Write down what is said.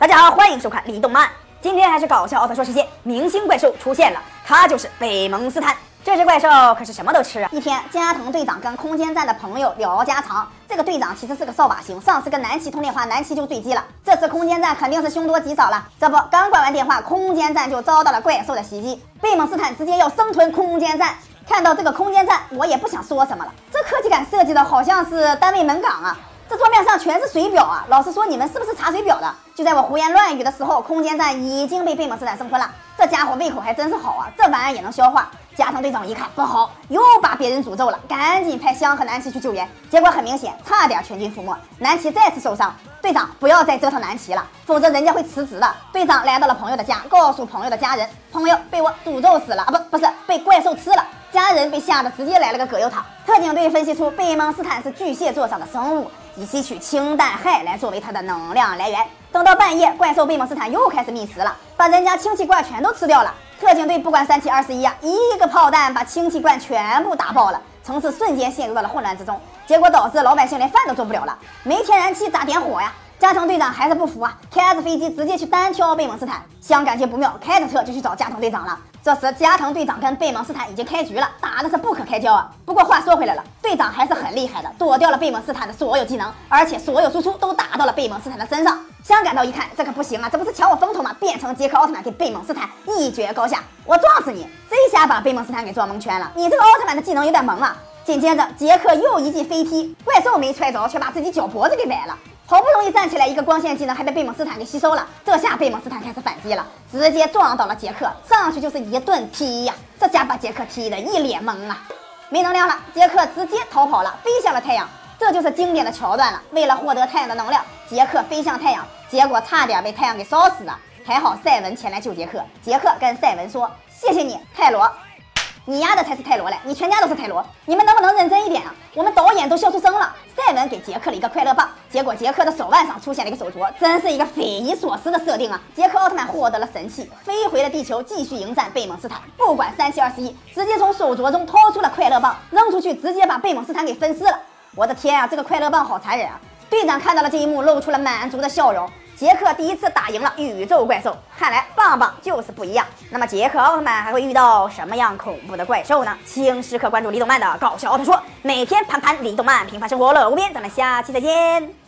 大家好，欢迎收看李动漫。今天还是搞笑奥特说世界，明星怪兽出现了，他就是贝蒙斯坦。这只怪兽可是什么都吃啊！一天，加藤队长跟空间站的朋友聊家常。这个队长其实是个扫把星，上次跟南七通电话，南七就坠机了。这次空间站肯定是凶多吉少了。这不，刚挂完电话，空间站就遭到了怪兽的袭击。贝蒙斯坦直接要生吞空间站。看到这个空间站，我也不想说什么了。这科技感设计的好像是单位门岗啊。这桌面上全是水表啊！老师说，你们是不是查水表的？就在我胡言乱语的时候，空间站已经被贝蒙斯坦生吞了。这家伙胃口还真是好啊，这玩意也能消化。加藤队长一看不好，又把别人诅咒了，赶紧派香和南齐去救援。结果很明显，差点全军覆没，南齐再次受伤。队长不要再折腾南齐了，否则人家会辞职的。队长来到了朋友的家，告诉朋友的家人，朋友被我诅咒死了啊！不，不是被怪兽吃了。家人被吓得直接来了个葛优躺。特警队分析出贝蒙斯坦是巨蟹座上的生物。以吸取氢氮氦来作为它的能量来源。等到半夜，怪兽贝蒙斯坦又开始觅食了，把人家氢气罐全都吃掉了。特警队不管三七二十一啊，一个炮弹把氢气罐全部打爆了，城市瞬间陷入到了混乱之中。结果导致老百姓连饭都做不了了，没天然气咋点火呀？加藤队长还是不服啊，开着飞机直接去单挑贝蒙斯坦。香感觉不妙，开着车就去找加藤队长了。这时，加藤队长跟贝蒙斯坦已经开局了，打的是不可开交啊。不过话说回来了，队长还是很厉害的，躲掉了贝蒙斯坦的所有技能，而且所有输出都打到了贝蒙斯坦的身上。香感到一看，这可不行啊，这不是抢我风头吗？变成杰克奥特曼给贝蒙斯坦一决高下，我撞死你！这下把贝蒙斯坦给撞蒙圈了。你这个奥特曼的技能有点萌啊。紧接着，杰克又一记飞踢，怪兽没踹着，却把自己脚脖子给崴了。好不容易站起来，一个光线技能还被贝蒙斯坦给吸收了。这下贝蒙斯坦开始反击了，直接撞倒了杰克，上去就是一顿踢呀！这家把杰克踢得一脸懵啊！没能量了，杰克直接逃跑了，飞向了太阳。这就是经典的桥段了。为了获得太阳的能量，杰克飞向太阳，结果差点被太阳给烧死了。还好赛文前来救杰克。杰克跟赛文说：“谢谢你，泰罗。”你丫的才是泰罗嘞！你全家都是泰罗，你们能不能认真一点啊？我们导演都笑出声了。赛文给杰克了一个快乐棒，结果杰克的手腕上出现了一个手镯，真是一个匪夷所思的设定啊！杰克奥特曼获得了神器，飞回了地球，继续迎战贝蒙斯坦。不管三七二十一，直接从手镯中掏出了快乐棒，扔出去，直接把贝蒙斯坦给分尸了。我的天啊，这个快乐棒好残忍啊！队长看到了这一幕，露出了满足的笑容。杰克第一次打赢了宇宙怪兽，看来棒棒就是不一样。那么杰克奥特曼还会遇到什么样恐怖的怪兽呢？请时刻关注李动漫的搞笑奥特说，每天盘盘李动漫，平凡生活乐无边。咱们下期再见。